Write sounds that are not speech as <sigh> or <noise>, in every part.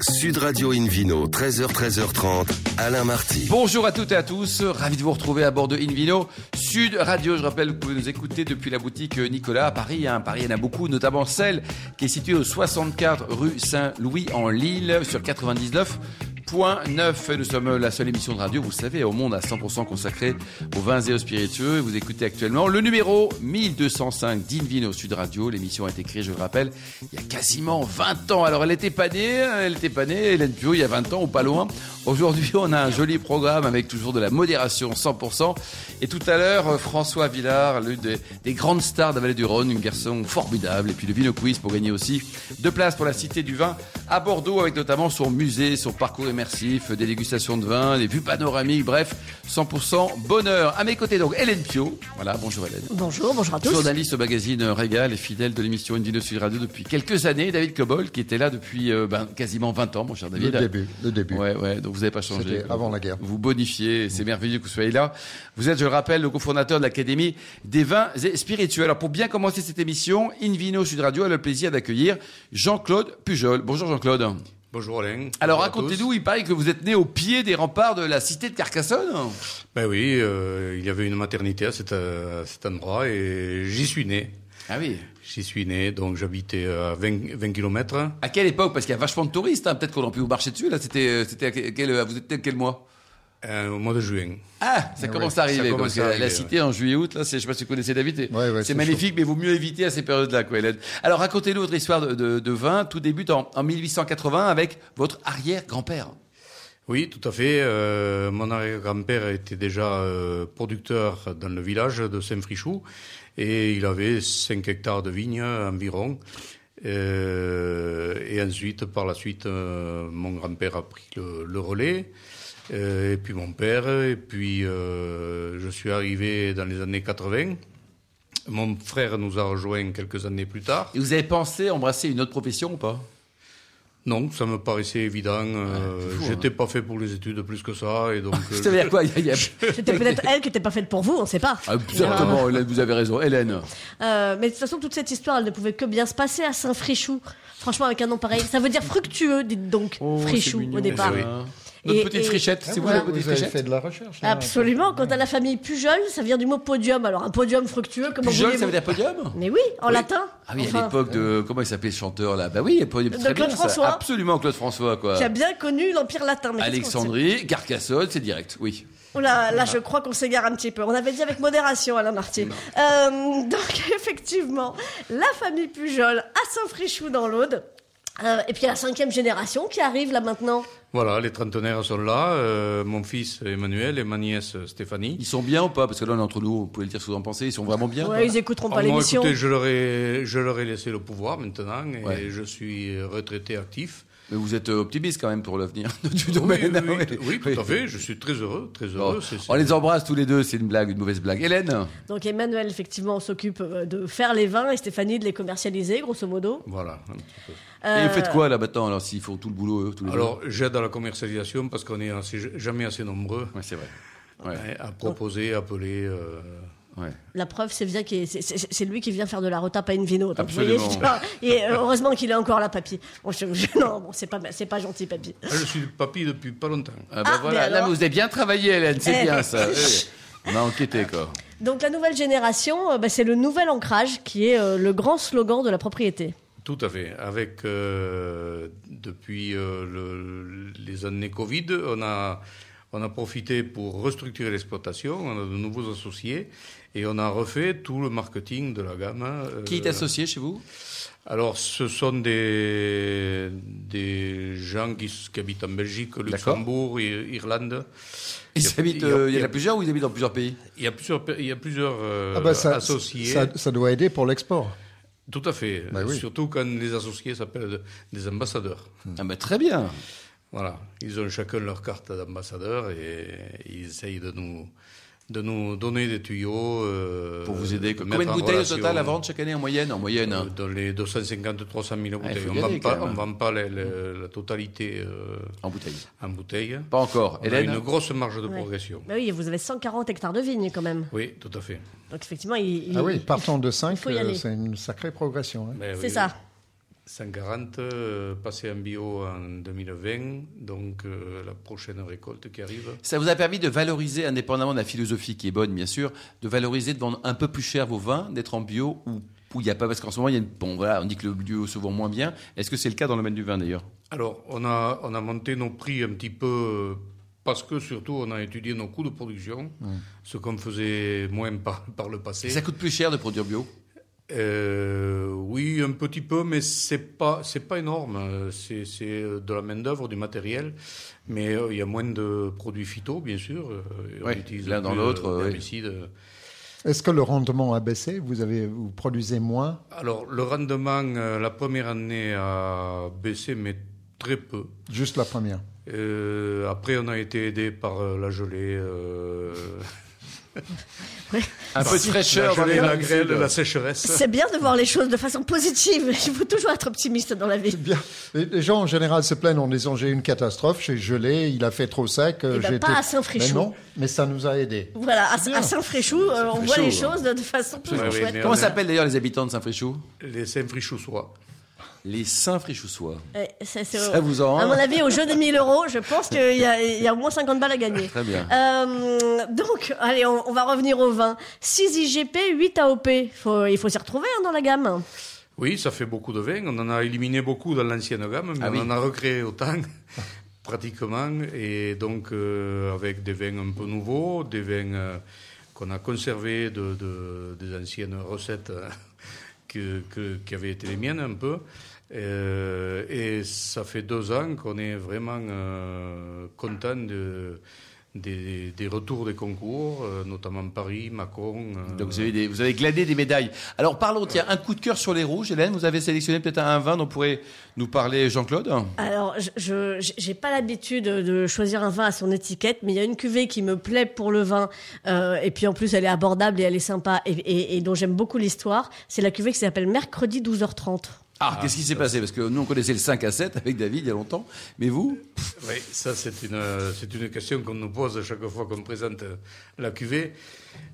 Sud Radio Invino, 13h, 13h30, Alain Marty. Bonjour à toutes et à tous, ravi de vous retrouver à bord de Invino Sud Radio. Je rappelle vous pouvez nous écouter depuis la boutique Nicolas à Paris. Hein. Paris, il y en a beaucoup, notamment celle qui est située au 64 rue Saint-Louis en Lille sur 99 9. Nous sommes la seule émission de radio, vous savez, au monde à 100% consacrée aux vins et aux spiritueux. Vous écoutez actuellement le numéro 1205 d'Invino Sud Radio. L'émission a été créée, je le rappelle, il y a quasiment 20 ans. Alors, elle était pas née, elle était pas née, Hélène Pio, il y a 20 ans ou pas loin. Aujourd'hui, <laughs> on a un joli programme avec toujours de la modération 100%. Et tout à l'heure, François Villard, l'une des, grandes stars de la vallée du Rhône, un garçon formidable. Et puis le Vino Quiz pour gagner aussi deux places pour la Cité du Vin à Bordeaux avec notamment son musée, son parcours émergent des dégustations de vin, des vues panoramiques, bref, 100% bonheur. À mes côtés, donc, Hélène Pio. Voilà, bonjour Hélène. Bonjour, bonjour à tous. Journaliste au magazine Régal et fidèle de l'émission Indino Sud Radio depuis quelques années. David Cobol, qui était là depuis euh, ben, quasiment 20 ans, mon cher David. Le début, le début. Ouais, ouais, donc vous n'avez pas changé. C'était avant la guerre. Vous bonifiez, c'est merveilleux que vous soyez là. Vous êtes, je le rappelle, le cofondateur de l'Académie des vins et spirituels. Alors, pour bien commencer cette émission, Invino Sud Radio a le plaisir d'accueillir Jean-Claude Pujol. Bonjour Jean-Claude. Bonjour Alain. Alors racontez-nous, il paraît que vous êtes né au pied des remparts de la cité de Carcassonne Ben oui, euh, il y avait une maternité à cet, endroit et j'y suis né. Ah oui J'y suis né, donc j'habitais à 20, 20 km. À quelle époque? Parce qu'il y a vachement de touristes, hein. peut-être qu'on aurait pu vous marcher dessus, là, c'était, c'était quel, vous êtes quel mois? Euh, au mois de juin. Ah, ça ah commence à arriver. que la cité en juillet-août, là, je sais pas si vous connaissez David. c'est magnifique, mais il vaut mieux éviter à ces périodes-là, quoi, Alors, racontez-nous votre histoire de, vin. Tout débute en, 1880 avec votre arrière-grand-père. Oui, tout à fait. Euh, mon arrière-grand-père était déjà euh, producteur dans le village de Saint-Frichou et il avait 5 hectares de vignes environ. et ensuite, par la suite, mon grand-père a pris le relais. Euh, et puis mon père, et puis euh, je suis arrivé dans les années 80. Mon frère nous a rejoints quelques années plus tard. Et vous avez pensé embrasser une autre profession ou pas? Non, ça me paraissait évident. Euh, hein. J'étais pas fait pour les études plus que ça, et donc. <laughs> Ça veut dire quoi <laughs> C'était peut-être elle qui n'était pas faite pour vous, on ne sait pas. Ah, exactement, Hélène, vous avez raison, Hélène. mais de toute façon, toute cette histoire, elle ne pouvait que bien se passer à Saint-Frichou. Franchement, avec un nom pareil, ça veut dire fructueux, dites donc, oh, Frichou au départ. Notre petite frichette, c'est vous la petite frichette fait de la recherche. Absolument. Quant à la famille Pujol, ça vient du mot podium. Alors un podium fructueux, comment Pujol, ça veut dire podium Mais oui, en latin. Ah oui, à l'époque de comment il s'appelait ce chanteur là? Bah oui, podium. De Claude François. Absolument, Claude François quoi. Qui a bien connu l'empire latin. Alexandrie, Carcassonne, c'est direct, oui. Oh là, là, je crois qu'on s'égare un petit peu. On avait dit avec modération, Alain Marty. Euh, donc, <laughs> effectivement, la famille Pujol à Saint-Frichou dans l'Aude. Euh, et puis la cinquième génération qui arrive là maintenant. Voilà, les trentenaires sont là. Euh, mon fils Emmanuel et ma nièce Stéphanie. Ils sont bien ou pas? Parce que là, on est entre nous, vous pouvez le dire ce que vous en pensez. Ils sont vraiment bien Oui, ils écouteront pas l'émission. Écoutez, je leur, ai, je leur ai laissé le pouvoir maintenant et je suis retraité actif. Mais vous êtes optimiste quand même pour l'avenir du domaine. Oui, oui, tout à fait. Je suis très heureux, très heureux. On les embrasse tous les deux. C'est une blague, une mauvaise blague. Hélène. Donc Emmanuel, effectivement, s'occupe euh, de faire les vins et Stéphanie de les commercialiser, grosso modo. Voilà. Un petit peu. Et vous faites quoi là maintenant alors s'ils font tout le boulot eux, tous les Alors j'aide à la commercialisation parce qu'on est jamais assez nombreux. Ouais, c'est vrai. Ouais. À proposer, appeler. Euh, Ouais. La preuve, c'est bien c'est lui qui vient faire de la retape à une vino. Absolument. et euh, heureusement qu'il est encore là, papy. <laughs> non, bon, c'est pas, c'est pas gentil, papy. Ah, je suis papy depuis pas longtemps. Ah, bah ah, voilà, là, vous avez bien travaillé, Hélène, c'est eh. bien ça. <laughs> On a enquêté, quoi. Donc la nouvelle génération, euh, bah, c'est le nouvel ancrage qui est euh, le grand slogan de la propriété. Tout à fait. Avec depuis le, les années Covid, on a on a profité pour restructurer l'exploitation. On a de nouveaux associés et on a refait tout le marketing de la gamme. Euh, qui est associé chez vous? Alors, ce sont des, des gens qui, habitent en Belgique, Luxembourg, Irlande. Ils il, habitent, euh, il, y en a plusieurs ou ils habitent dans plusieurs pays? Il y a plusieurs, il y a plusieurs euh, ah bah associés. Ça, ça, doit aider pour l'export. Tout à fait. Bah Surtout quand les associés s'appellent des ambassadeurs. Ah bah très bien. Voilà. Ils ont chacun leur carte d'ambassadeur et ils essayent de nous de nous donner des tuyaux. Euh, pour vous aider. Combien de bouteilles au total à vendre chaque année en moyenne, en moyenne hein Dans les 250-300 000 bouteilles. on ne vend pas, la totalité euh, en bouteille. En bouteille. Pas encore. On a une grosse marge de progression. Bah oui, vous avez 140 hectares de vignes quand même. Oui, tout à fait. Donc effectivement, il, ah oui, partant de 5, euh, c'est une sacrée progression. Hein. C'est ça. 140, euh, passé en bio en 2020, donc euh, la prochaine récolte qui arrive. Ça vous a permis de valoriser, indépendamment de la philosophie qui est bonne, bien sûr, de valoriser, de vendre un peu plus cher vos vins, d'être en bio ou il n'y a pas parce qu'en ce moment il y a une, bon voilà on dit que le bio se vend moins bien. Est-ce que c'est le cas dans le domaine du vin d'ailleurs? Alors on a on a monté nos prix un petit peu euh, parce que surtout on a étudié nos coûts de production, ce qu'on faisait moins par, par le passé. Et ça coûte plus cher de produire bio? Euh, oui, un petit peu, mais c'est pas c'est pas énorme. C'est c'est de la main d'œuvre, du matériel, mais euh, il y a moins de produits phyto, bien sûr. euh, utilise l'un dans l'autre. Est-ce que le rendement a baissé? Vous, avez, vous produisez moins? Alors le rendement, la première année a baissé, mais très peu. Juste la première. Euh, après, on a été aidé par la gelée, euh, <laughs> Un peu de fraîcheur dans gelée, les la sécheresse. C'est bien de voir les choses de façon positive. <laughs> Il faut toujours être optimiste dans la vie. Bien. Les gens en général se plaignent en disant j'ai eu une catastrophe, j'ai gelé, il a fait trop sec. Eh ben, pas à Saint-Fréchou. Mais non, mais ça nous a aidés. Voilà, à, Saint-Fréchou, euh, on voit les choses de, de façon plus Ouais, oui, chouette. Comment s'appellent d'ailleurs les habitants de Saint-Fréchou Les Saint-Frichoussois. Les Saint-Fréchoussois. Ouais, ça, c'est- Ça vous en À mon avis, au jeu des 1000 euros, je pense qu'il y, a- il y a au moins 50 balles à gagner. Très bien. Euh, donc, allez, on, on va revenir au vin. 6 IGP, 8 AOP. Faut, il faut s'y retrouver hein, dans la gamme. Oui, ça fait beaucoup de vins. On en a éliminé beaucoup dans l'ancienne gamme, mais Ah on oui. en a recréé autant, <laughs> pratiquement. Et donc, euh, avec des vins un peu nouveaux, des vins euh, qu'on a conservés de, de- des anciennes recettes euh, que, qui avaient été les miennes un peu. Euh, et ça fait deux ans qu'on est vraiment euh, content de, des, des retours des concours, euh, notamment Paris, Macron. euh, Donc vous avez, des- vous avez gladé des médailles. Alors parlons, tiens, un coup de cœur sur les rouges. Hélène, vous avez sélectionné peut-être un vin dont pourrait nous parler Jean-Claude Alors, je- j'ai pas l'habitude de choisir un vin à son étiquette, mais il y a une cuvée qui me plaît pour le vin, euh, et puis en plus elle est abordable et elle est sympa, et, et- et dont j'aime beaucoup l'histoire. C'est la cuvée qui s'appelle Mercredi 12h30. Ah, qu'est-ce qui s'est passé? Parce que nous, on connaissait le 5 à 7 avec David il y a longtemps. Mais vous? Oui, ça c'est une, euh, c'est une question qu'on nous pose à chaque fois qu'on présente euh, la cuvée.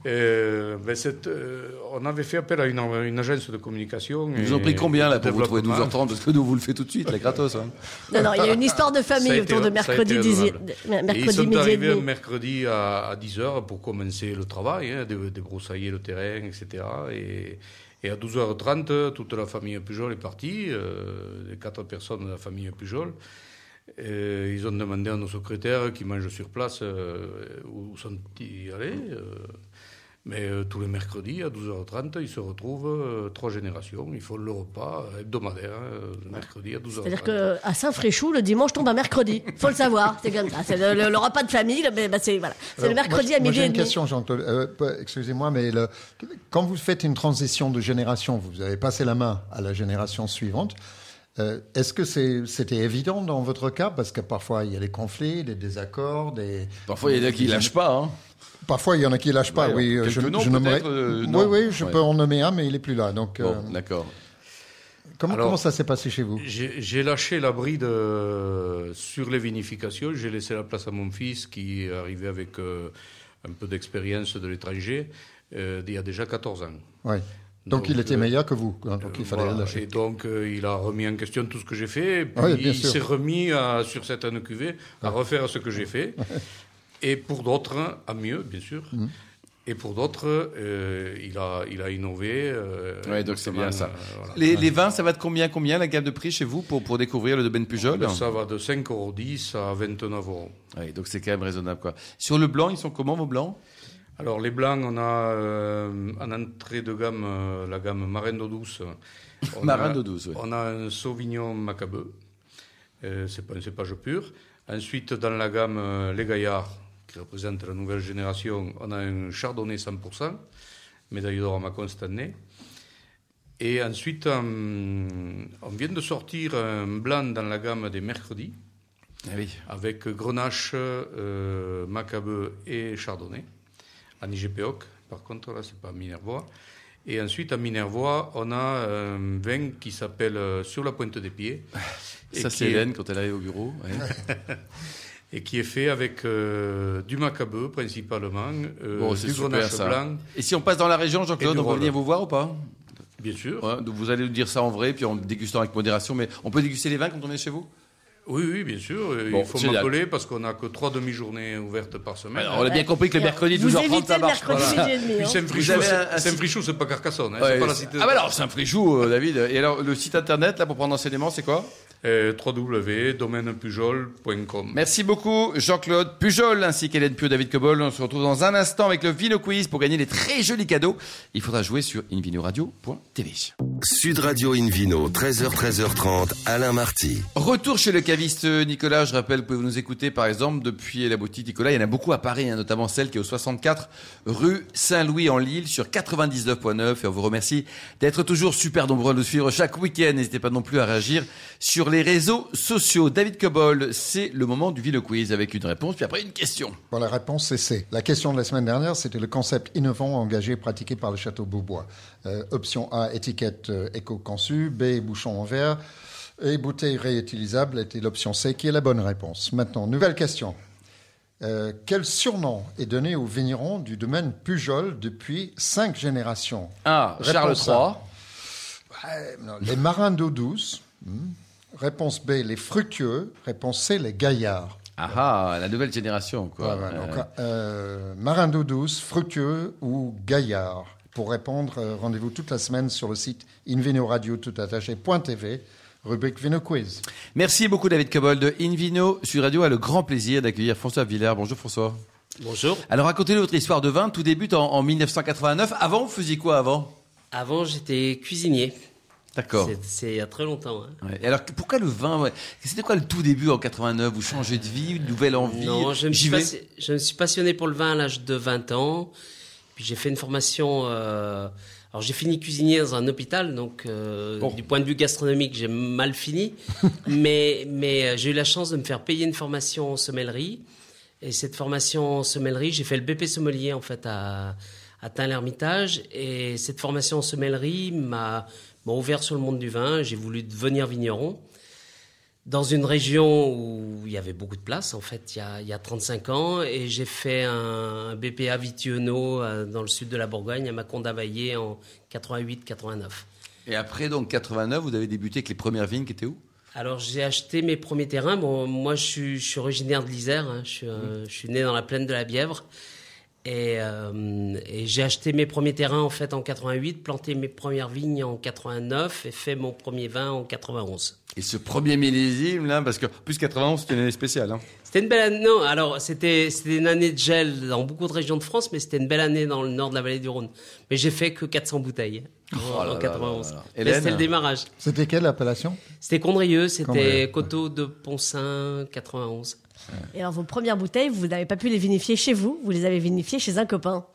Euh, ben, euh, on avait fait appel à une, une agence de communication. Ils vous ont pris combien là pour vous trouver développement. 12h30 Parce que nous, vous le faites tout de suite, la gratos. Hein. Non, non, il y a une histoire de famille été- autour de mercredi, été 10 raisonnable. Et mercredi ils sont arrivés un mercredi à, à 10h pour commencer le travail, hein, de débroussailler le terrain, etc. Et, et à 12h30, toute la famille Pujol est partie, euh, les quatre personnes de la famille Pujol. Ils ont demandé à nos secrétaires qui mangent sur place euh, où sont-ils allés. euh, mais euh, tous les mercredis, à 12h30, ils se retrouvent, euh, trois générations. Ils font le repas hebdomadaire, hein, le mercredi à 12h30. C'est-à-dire qu'à Saint-Fréchou, le dimanche tombe à mercredi. Faut le savoir, c'est comme ça. C'est le, le- le repas de famille, mais bah, c'est voilà. C'est le mercredi moi, à midi j'ai une question. Euh, pas- Excusez-moi, mais le- quand vous faites une transition de génération, vous avez passé la main à la génération suivante. Euh, Est-ce que c'était évident dans votre cas? Parce que parfois, il y a des conflits, des désaccords, des... Parfois, il y en a qui lâchent pas. Hein. Parfois, il y en a qui lâchent pas, Ouais, oui. Je, noms, je nommerai- peut-être, euh, oui, non. oui, je Ouais. peux en nommer un, mais il est plus là. Donc, Bon, euh, d'accord. comment, Alors- comment ça s'est passé chez vous? J'ai j'ai lâché la bride euh, sur les vinifications. J'ai laissé la place à mon fils qui est arrivé avec euh, un peu d'expérience de l'étranger euh, il y a déjà 14 ans. Ouais. Donc, Donc, il était euh, meilleur que vous. hein, donc, il fallait Voilà. le Et lâcher. donc, euh, il a remis en question tout ce que j'ai fait. Et puis, Oui, bien il s'est remis à- sur certaines cuvées à refaire ce que j'ai fait. <laughs> Et pour d'autres, à mieux, bien sûr. Mhm. Et pour d'autres, euh, il, a, il a innové. euh, Ouais, donc c'est bien ça. euh, voilà. Les, les vins, ça va de combien, combien la gamme de prix chez vous pour, pour découvrir le domaine Pujol Ben, Ça va de 5,10 euros à 29 euros. Oui, donc c'est quand même raisonnable. Quoi. Sur le blanc, ils sont comment vos blancs? Alors les blancs, on a euh, en entrée de gamme euh, la gamme Marin d'eau douce. <laughs> Marin d'eau douce, oui. On a un Sauvignon Macabeu, euh, c'est pas un cépage pur. Ensuite, dans la gamme euh, Les Gaillards, qui représente la nouvelle génération, on a un Chardonnay 100%, médaille d'or à Macon cette année. Et ensuite, on vient de sortir un blanc dans la gamme des mercredis, Ah oui. avec Grenache, Macabeu et Chardonnay. En IGPOC, par contre, là, c'est pas Minervois. Et ensuite, à Minervois, on a un vin qui s'appelle euh, Sur la pointe des pieds. <laughs> Ça, c'est est- Hélène quand elle arrive au bureau. ouais. <laughs> Et qui est fait avec euh, du Macabeu, principalement, euh, Bon, du Grenache blanc. Et si on passe dans la région, Jean-Claude, on peut venir vous voir ou pas? Bien sûr. Ouais, donc vous allez nous dire ça en vrai, puis en dégustant avec modération. Mais on peut déguster les vins quand on est chez vous? Oui, oui, bien sûr. Bon, il faut m'appeler parce qu'on n'a que trois demi-journées ouvertes par semaine. Alors, On a bien compris que le mercredi, Vous 12h30, évitez ça le marche pas. Puis. Saint-Frichou, c'est- un Saint-Frichou, c'est pas Carcassonne, hein, Ouais, c'est pas la cité. ah bah alors, c'est un frichou, euh, David. Et alors, le site internet, là, pour prendre enseignement, c'est quoi? Euh, www.domainepujol.com. Merci beaucoup, Jean-Claude Pujol, ainsi qu'Hélène Pio, David Cobol. On se retrouve dans un instant avec le Vino Quiz pour gagner les très jolis cadeaux. Il faudra jouer sur invinoradio.tv. Sud Radio Invino, 13h, 13h30, Alain Marty. Retour chez le caviste Nicolas. Je rappelle, vous pouvez nous écouter, par exemple, depuis la boutique Nicolas? Il y en a beaucoup à Paris, hein, notamment celle qui est au 64 rue Saint-Louis en Lille sur 99.9. Et on vous remercie d'être toujours super nombreux à nous suivre chaque week-end. N'hésitez pas non plus à réagir sur les réseaux sociaux. David Cobol, c'est le moment du Vino Quiz avec une réponse, puis après une question. Bon, la réponse, c'est C. La question de la semaine dernière, c'était le concept innovant engagé et pratiqué par le Château Beaubois. Euh, option A, étiquette euh, éco-conçue. B, bouchon en verre. Et bouteille réutilisable était l'option C, qui est la bonne réponse. Maintenant, nouvelle question. Euh, quel surnom est donné aux vignerons du domaine Pujol depuis cinq générations? A. Charles Réponse A. III. Ouais, non, Les marins d'eau douce. Hmm. Réponse B, les fructueux. Réponse C, les gaillards. Ah ah, la nouvelle génération, quoi. Ouais, ouais, donc, Euh, euh, marin d'eau douce, fructueux ou gaillard. Pour répondre, euh, rendez-vous toute la semaine sur le site invinoradio.tv, rubrique Vino Quiz. Merci beaucoup, David Cobol de Invino. Sur Radio a le grand plaisir d'accueillir François Villers. Bonjour, François. Bonjour. Alors, racontez-nous votre histoire de vin. Tout débute en, en 1989. Avant, vous faisiez quoi avant? Avant, j'étais cuisinier. D'accord. C'est- il y a très longtemps. hein. Ouais. Et alors, pourquoi le vin ouais? C'était quoi le tout début en 89 Vous changez de vie, une nouvelle envie? Non, je me, suis vais? passi- je me suis passionné pour le vin à l'âge de 20 ans. Puis j'ai fait une formation. euh, alors j'ai fini cuisinier dans un hôpital, donc euh, du point de vue gastronomique, j'ai mal fini. <laughs> mais mais euh, j'ai eu la chance de me faire payer une formation en sommellerie. Et cette formation en sommellerie, j'ai fait le BP sommelier en fait à, à Tain-l'Hermitage. Et cette formation en sommellerie m'a ouvert sur le monde du vin. J'ai voulu devenir vigneron dans une région où il y avait beaucoup de place, en fait, il y a, il y a 35 ans. Et j'ai fait un, BPA Vitiono euh, dans le sud de la Bourgogne, à Mâcon-d'Availlé, en 88-89. Et après, donc, 89, vous avez débuté avec les premières vignes qui étaient où? Alors j'ai acheté mes premiers terrains. Bon, moi je suis, je suis originaire de l'Isère. hein. Je, suis, euh, je suis né dans la plaine de la Bièvre. Et, euh, et j'ai acheté mes premiers terrains en fait en 88, planté mes premières vignes en 89 et fait mon premier vin en 91. Et ce premier millésime, là, parce que plus 91, c'était une année spéciale. Hein. C'était une belle année. Non, alors c'était c'était une année de gel dans beaucoup de régions de France, mais c'était une belle année dans le nord de la vallée du Rhône. Mais j'ai fait que 400 bouteilles en, Oh là en là 91. là là. Mais Hélène C'était le démarrage. C'était quelle appellation? C'était Condrieux, c'était Coteau de Poncin, 91. Et alors, vos premières bouteilles, vous n'avez pas pu les vinifier chez vous, vous les avez vinifiées chez un copain.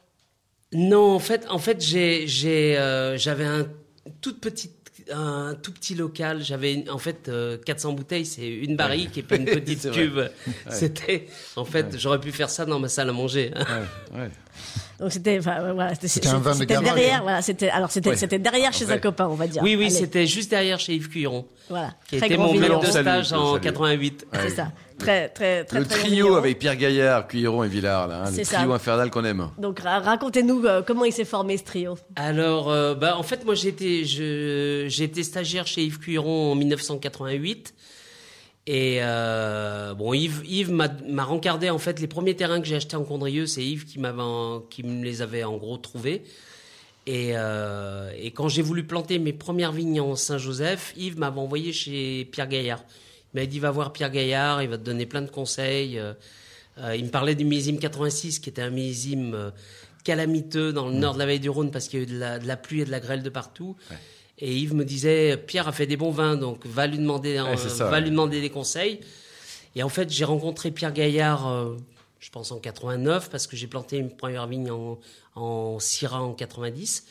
Non, en fait, en fait, j'ai, j'ai, euh, j'avais un toute petite, un tout petit local. J'avais en fait euh, 400 bouteilles, c'est une barrique et puis une <laughs> petite cuve. C'était, en fait, j'aurais pu faire ça dans ma salle à manger. Ouais, ouais. Donc c'était, enfin, voilà, c'était, C'était un vin de derrière, hein. voilà, c'était, alors c'était, derrière chez un copain, on va dire. Oui, oui, Allez, c'était juste derrière chez Yves Cuiron, voilà, qui très était mon maître de Salut, stage en salut. 88. C'est ça, très, très, très, le très trio avec Pierre Gaillard, Cuilleron et Villard, là, hein, le ça. trio infernal qu'on aime. Donc ra- racontez-nous euh, comment il s'est formé ce trio. Alors, euh, bah, en fait, moi, j'ai été, je, j'ai été stagiaire chez Yves Cuiron en 1988. Et euh, bon, Yves, Yves m'a, m'a rencardé en fait les premiers terrains que j'ai achetés en Condrieu, c'est Yves qui m'avait, en- qui me les avait en gros trouvés. Et, euh, et quand j'ai voulu planter mes premières vignes en Saint-Joseph, Yves m'avait envoyé chez Pierre Gaillard. Il m'a dit va voir Pierre Gaillard, il va te donner plein de conseils. Euh, euh, il me parlait du millésime 86, qui était un millésime euh, calamiteux dans le nord de la vallée du Rhône parce qu'il y a eu de la, de la pluie et de la grêle de partout. Et Yves me disait Pierre a fait des bons vins, donc va lui demander, Ouais, c'est ça, va ouais. lui demander des conseils. Et en fait, j'ai rencontré Pierre Gaillard, euh, je pense en 89, parce que j'ai planté une première vigne en, en Syrah en 90.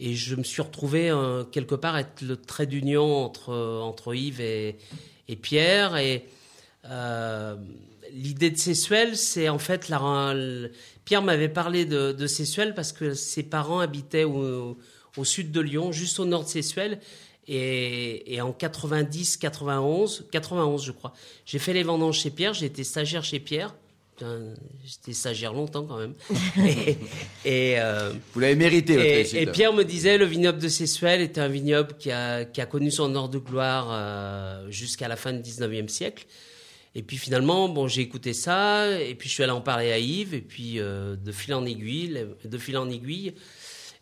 Et je me suis retrouvé euh, quelque part être le trait d'union entre, euh, entre Yves et, Pierre. Et euh, l'idée de Sessuel, c'est en fait la, Pierre m'avait parlé de, de Sessuel parce que ses parents habitaient au, sud de Lyon, juste au nord de Sessuel. Et, et en 90, 91, 91 je crois, j'ai fait les vendanges chez Pierre, j'ai été stagiaire chez Pierre J'étais stagiaire longtemps quand même. <laughs> et, et, euh, Vous l'avez mérité, votre et, réussite. et Pierre me disait, le vignoble de Sessuel était un vignoble qui a, qui a connu son heure de gloire euh, jusqu'à la fin du 19e siècle. Et puis finalement, bon, j'ai écouté ça, et puis je suis allé en parler à Yves, et puis euh, de fil en aiguille, de fil en aiguille,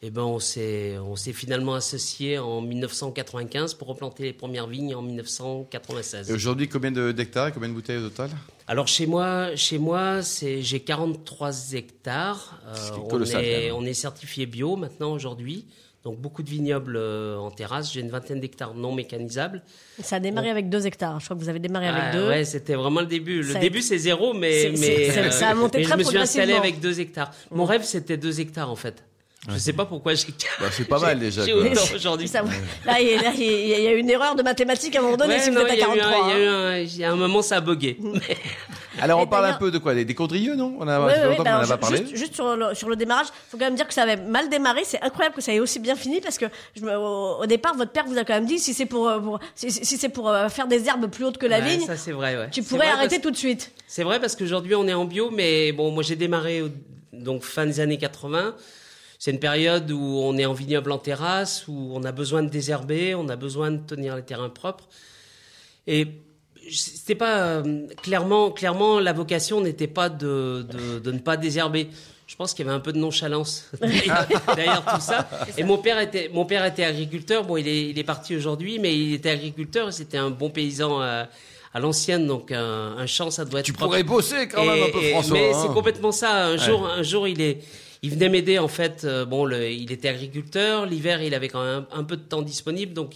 et ben on s'est, on s'est finalement associé en 1995 pour replanter les premières vignes en 1996. Et aujourd'hui, combien de- d'hectares et combien de bouteilles au total? Alors chez moi, chez moi, c'est j'ai 43 hectares. Euh, on, colossal, est, on certifié bio maintenant aujourd'hui. Donc beaucoup de vignobles euh, en terrasse. J'ai une vingtaine d'hectares non mécanisables. Ça a démarré avec deux hectares. Je crois que vous avez démarré avec Ah, deux. ouais, c'était vraiment le début. Le Ça début été- c'est zéro, mais mais, ça a monté mais très je me suis installé avec deux hectares. Mon rêve c'était deux hectares en fait. Je sais pas pourquoi j'ai. Bah, c'est pas <laughs> mal, déjà, J'ai autant aujourd'hui. Ça- là, il y, a- y y une erreur de mathématiques à un moment donné Ouais, si vous non, êtes à il y a eu un- 43. il y a eu hein. un- il y a un moment ça a bugué. <laughs> Alors, on Et parle un peu de quoi? Des, des condrieux, non? On a ouais, longtemps bah a pas parlé. Juste, juste sur, le, sur le démarrage, faut quand même dire que ça avait mal démarré. C'est incroyable que ça ait aussi bien fini parce que je me- au, au départ, votre père vous a quand même dit si c'est pour, euh, pour- si, si c'est pour euh, faire des herbes plus hautes que la Ouais, vigne, ça c'est vrai. Ouais. tu pourrais vrai arrêter parce- tout de suite. C'est vrai parce qu'aujourd'hui on est en bio, mais bon, moi j'ai démarré donc fin des années 80. C'est une période où on est en vignoble en terrasse, où on a besoin de désherber, on a besoin de tenir les terrains propres. Et c'était pas euh, clairement, clairement la vocation n'était pas de, de, de ne pas désherber. Je pense qu'il y avait un peu de nonchalance <laughs> derrière, tout ça. Et mon père était, mon père était agriculteur. Bon, il est, il est parti aujourd'hui, mais il était agriculteur. et C'était un bon paysan à, à l'ancienne, donc un, un champ, ça doit être. Tu propre. pourrais bosser quand même Et- un peu, et- François. Mais hein. c'est complètement ça. Un jour, un jour, il est, il venait m'aider en fait. euh, bon, il était agriculteur. L'hiver, il avait quand même un, peu de temps disponible, donc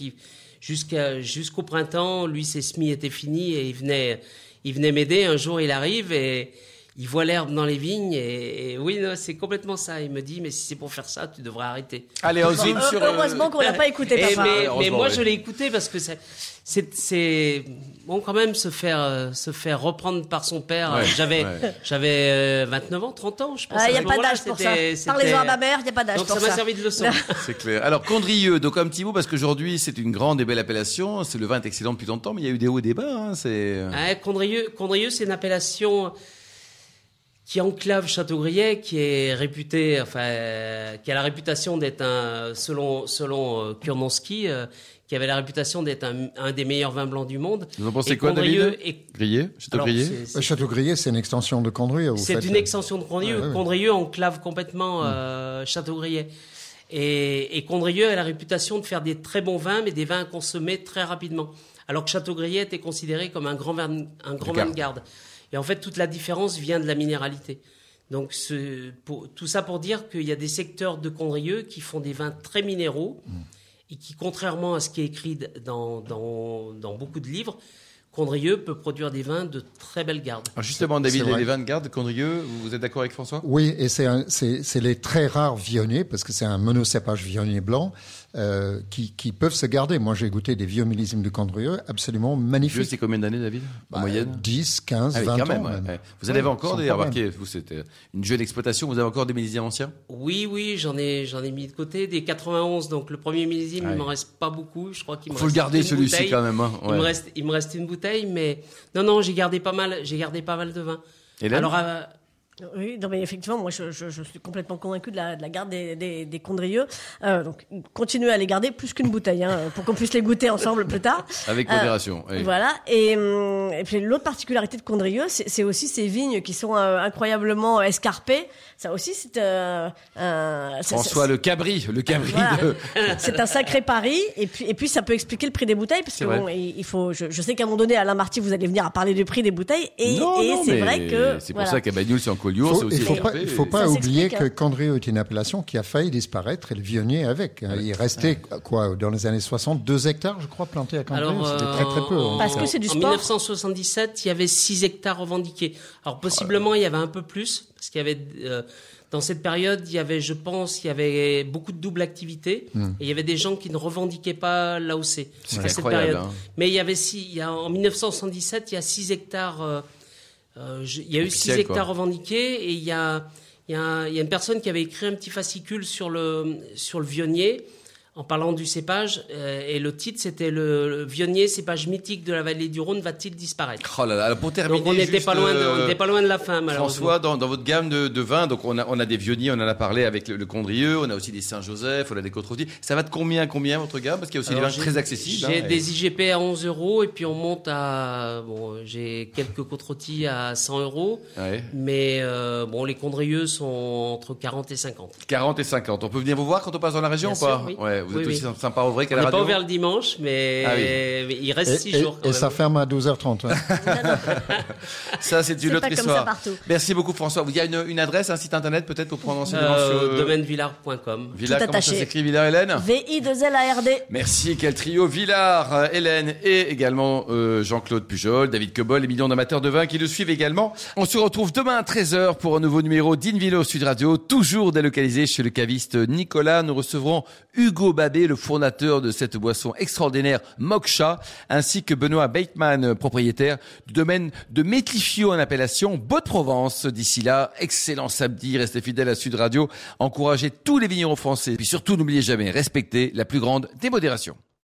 jusqu'au printemps, lui, ses semis étaient finis et il venait, il venait m'aider. Un jour, il arrive et il voit l'herbe dans les vignes et, et oui, c'est complètement ça. Il me dit, mais si c'est pour faire ça, tu devrais arrêter. Allez, on zoome sur. euh, Heureusement qu'on l'a pas écouté, Et papa. mais, moi, oui. je l'ai écouté parce que c'est, bon quand même se faire, euh, se faire reprendre par son père. Ouais, J'avais, ouais. j'avais euh, 29 ans, 30 ans, je pense. Il n'y a pas d'âge pour ça. Parlez-en à ma mère, il n'y a pas d'âge pour ça ça. m'a servi de leçon. <laughs> C'est clair. Alors, Condrieux, donc un petit mot, parce qu'aujourd'hui, c'est une grande et belle appellation. C'est le vin est excellent depuis longtemps, mais il y a eu des hauts et des bas. hein, c'est. Condrieux, Condrieux, c'est une appellation qui enclave Châteaubriet, qui est réputé, enfin, euh, qui a la réputation d'être un, selon selon euh, Kurnonski, euh, qui avait la réputation d'être un, un des meilleurs vins blancs du monde. Vous en pensez Et quoi, Condrieux David est- Grillé Château alors, grillé c'est- une extension de Condrieu. C'est une euh, extension de Condrieu. Ouais, ouais, ouais. Condrieu enclave complètement euh. Et, et Condrieu a la réputation de faire des très bons vins, mais des vins à consommer très rapidement. Alors que Châteaubriet était considéré comme un grand vin, un grand vin de garde. Et en fait, toute la différence vient de la minéralité. Donc, ce- pour, tout ça pour dire qu'il y a des secteurs de Condrieu qui font des vins très minéraux et qui, contrairement à ce qui est écrit dans, dans, dans beaucoup de livres, Condrieu peut produire des vins de très belle garde. Alors justement, David, les vins de garde, Condrieux, vous êtes d'accord avec François? Oui, et c'est un- c'est c'est les très rares viogniers, parce que c'est un monocépage vionnier blanc, euh, qui, qui peuvent se garder. Moi, j'ai goûté des vieux millésimes de Condrieu absolument Vieux, magnifiques. c'est combien d'années, David En Bah, moyenne 10, 15, Ah oui, 20 quand même, ans. même. ouais. Vous Ouais, avez encore des problème. remarquez, vous c'était une jeune exploitation, vous avez encore des millésimes anciens Oui, oui, j'en ai, j'en ai mis de côté des 91. Donc le premier millésime, Ouais. il m'en reste pas beaucoup. Je crois qu'il me Faut le garder celui-ci quand même. hein, Il me reste, il me reste une bouteille, mais non, non, j'ai gardé pas mal, j'ai gardé pas mal de vin. Alors, euh, Oui, non, mais effectivement, moi, je, je- je suis complètement convaincu de la, de la garde des, des, des Condrieux. Euh, donc, continuez à les garder plus qu'une bouteille, hein, pour qu'on puisse les goûter ensemble plus tard. <laughs> Avec Euh, modération. oui. Voilà. Et, hum, et puis l'autre particularité de Condrieux, c'est c'est aussi ces vignes qui sont euh, incroyablement escarpées. Ça aussi, c'est euh, François le cabri, le cabri Voilà. de. <laughs> C'est un sacré pari, et puis et puis ça peut expliquer le prix des bouteilles parce que bon, il faut. Je, je sais qu'à un moment donné, Alain Marty, vous allez venir à parler du prix des bouteilles, et, et c'est vrai que C'est pour voilà. ça qu'à Bagnoul, c'est en Collioure, Faut- c'est aussi il faut pas, escarpé. il faut pas oublier que hein. Condrieu est une appellation qui a failli disparaître et le vionnier avec. Il restait, quoi, dans les années 60, 2 hectares, je crois, plantés à Condrieu. alors, C'était euh, très très peu. en- hein. Parce que c'est du en sport. 1977, il y avait 6 hectares revendiqués. Alors possiblement, il y avait un peu plus, parce qu'il y avait euh, dans cette période, il y avait, je pense, il y avait beaucoup de double activité, et il y avait des gens qui ne revendiquait pas l'AOC C'est à cette incroyable, période. hein. Mais il y avait six, il y a, en 1977, il y a 6 hectares. euh, je- il y a eu 6 Officiel, quoi. hectares revendiqués et il y a, il y, a, il y a une personne qui avait écrit un petit fascicule sur le sur le vionnier en parlant du cépage, euh, et le titre c'était le, le Vionnier, cépage mythique de la vallée du Rhône, va-t-il disparaître? Oh là là, alors pour terminer, Donc on n'était juste, pas loin, de, on euh, pas loin de la fin, malheureusement. François, dans, dans votre gamme de, de vins, donc on a, on a des Vionniers, on en a parlé avec le, le Condrieu, on a aussi des Saint-Joseph, on a des Côtes-Rôties. Ça va de combien, à combien votre gamme? Parce qu'il y a aussi Alors, des vins très accessibles. J'ai hein, des IGP à 11 euros et puis on monte à bon, j'ai quelques côtes à 100 euros, Ouais. mais euh, bon les condrieux sont entre 40 et 50. 40 et 50. On peut venir vous voir quand on passe dans la région Bien ou pas? sûr, oui. Ouais, vous Oui, êtes oui. aussi sympa au vrai qu'à On la n'est pas radio. ouvert le dimanche, mais, Ah oui. mais il reste Et, 6 et- jours. quand et même. ça ferme à 12h30. hein. <laughs> <laughs> Ça, c'est une autre histoire. ça partout. Merci beaucoup, François. Il y a une, une adresse, un site internet peut-être pour prendre enseignement Euh, sur. euh, domainevillar.com. Villa, Tout comment ça attaché. s'écrit, Villa Hélène VI2LARD. Merci, quel trio Villard, Hélène et également euh, Jean-Claude Pujol, David Cobol, les millions d'amateurs de vin qui nous suivent également. On se retrouve demain à 13h pour un nouveau numéro d'Invino Sud Radio, toujours délocalisé chez le caviste Nicolas. Nous recevrons Hugo Babé, le fondateur de cette boisson extraordinaire Moksha, ainsi que Benoît Bateman, propriétaire du domaine de Métlifio en appellation Beau-de-Provence. D'ici là, excellent samedi, restez fidèles à Sud Radio, encouragez tous les vignerons français, puis surtout n'oubliez jamais, respectez la plus grande démodération.